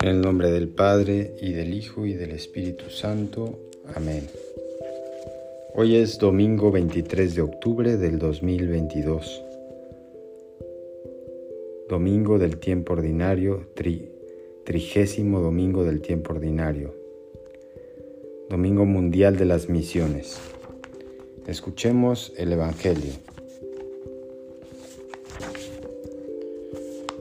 En el nombre del Padre y del Hijo y del Espíritu Santo. Amén. Hoy es domingo 23 de octubre del 2022. Domingo del tiempo ordinario, trigésimo domingo del tiempo ordinario. Domingo Mundial de las Misiones. Escuchemos el Evangelio.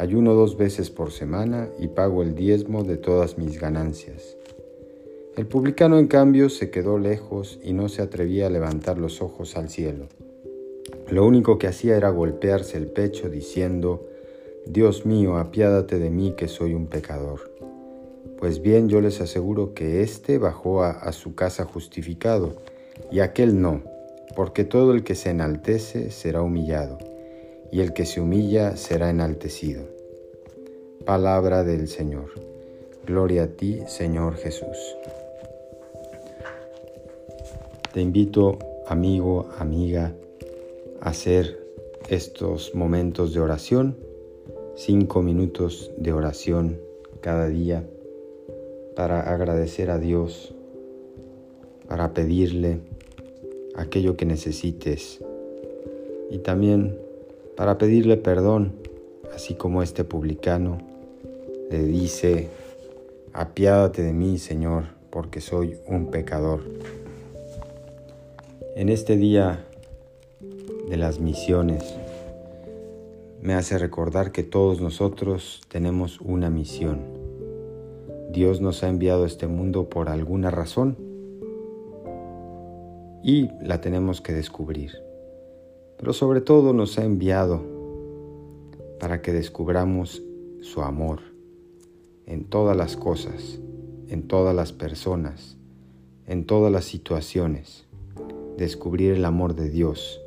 Ayuno dos veces por semana y pago el diezmo de todas mis ganancias. El publicano, en cambio, se quedó lejos y no se atrevía a levantar los ojos al cielo. Lo único que hacía era golpearse el pecho diciendo, Dios mío, apiádate de mí que soy un pecador. Pues bien, yo les aseguro que éste bajó a, a su casa justificado, y aquel no, porque todo el que se enaltece será humillado y el que se humilla será enaltecido. Palabra del Señor. Gloria a ti, Señor Jesús. Te invito, amigo, amiga, a hacer estos momentos de oración, cinco minutos de oración cada día, para agradecer a Dios, para pedirle aquello que necesites y también para pedirle perdón, así como este publicano le dice, apiádate de mí, Señor, porque soy un pecador. En este día de las misiones, me hace recordar que todos nosotros tenemos una misión. Dios nos ha enviado a este mundo por alguna razón y la tenemos que descubrir pero sobre todo nos ha enviado para que descubramos su amor en todas las cosas, en todas las personas, en todas las situaciones. Descubrir el amor de Dios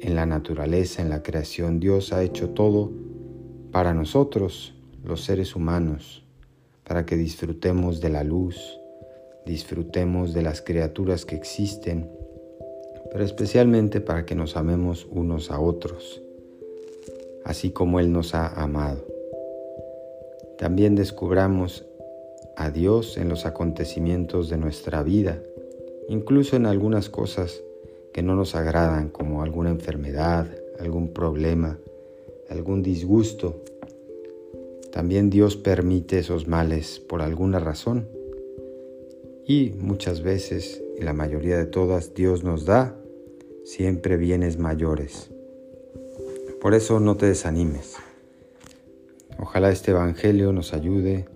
en la naturaleza, en la creación. Dios ha hecho todo para nosotros, los seres humanos, para que disfrutemos de la luz, disfrutemos de las criaturas que existen pero especialmente para que nos amemos unos a otros, así como Él nos ha amado. También descubramos a Dios en los acontecimientos de nuestra vida, incluso en algunas cosas que no nos agradan, como alguna enfermedad, algún problema, algún disgusto. También Dios permite esos males por alguna razón. Y muchas veces, y la mayoría de todas, Dios nos da siempre bienes mayores. Por eso no te desanimes. Ojalá este Evangelio nos ayude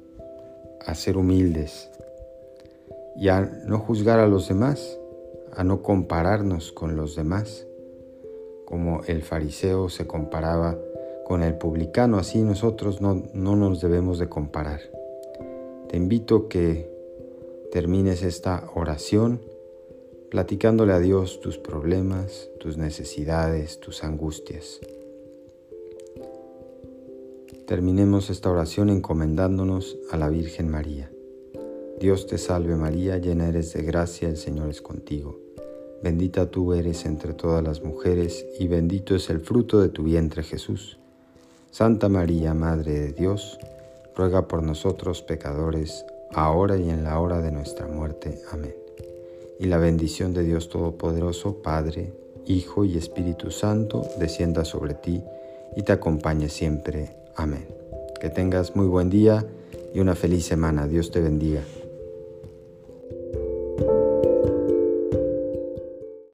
a ser humildes y a no juzgar a los demás, a no compararnos con los demás, como el fariseo se comparaba con el publicano, así nosotros no, no nos debemos de comparar. Te invito que termines esta oración platicándole a Dios tus problemas, tus necesidades, tus angustias. Terminemos esta oración encomendándonos a la Virgen María. Dios te salve María, llena eres de gracia, el Señor es contigo. Bendita tú eres entre todas las mujeres y bendito es el fruto de tu vientre Jesús. Santa María, Madre de Dios, ruega por nosotros pecadores, ahora y en la hora de nuestra muerte. Amén y la bendición de Dios Todopoderoso, Padre, Hijo y Espíritu Santo, descienda sobre ti y te acompañe siempre. Amén. Que tengas muy buen día y una feliz semana. Dios te bendiga.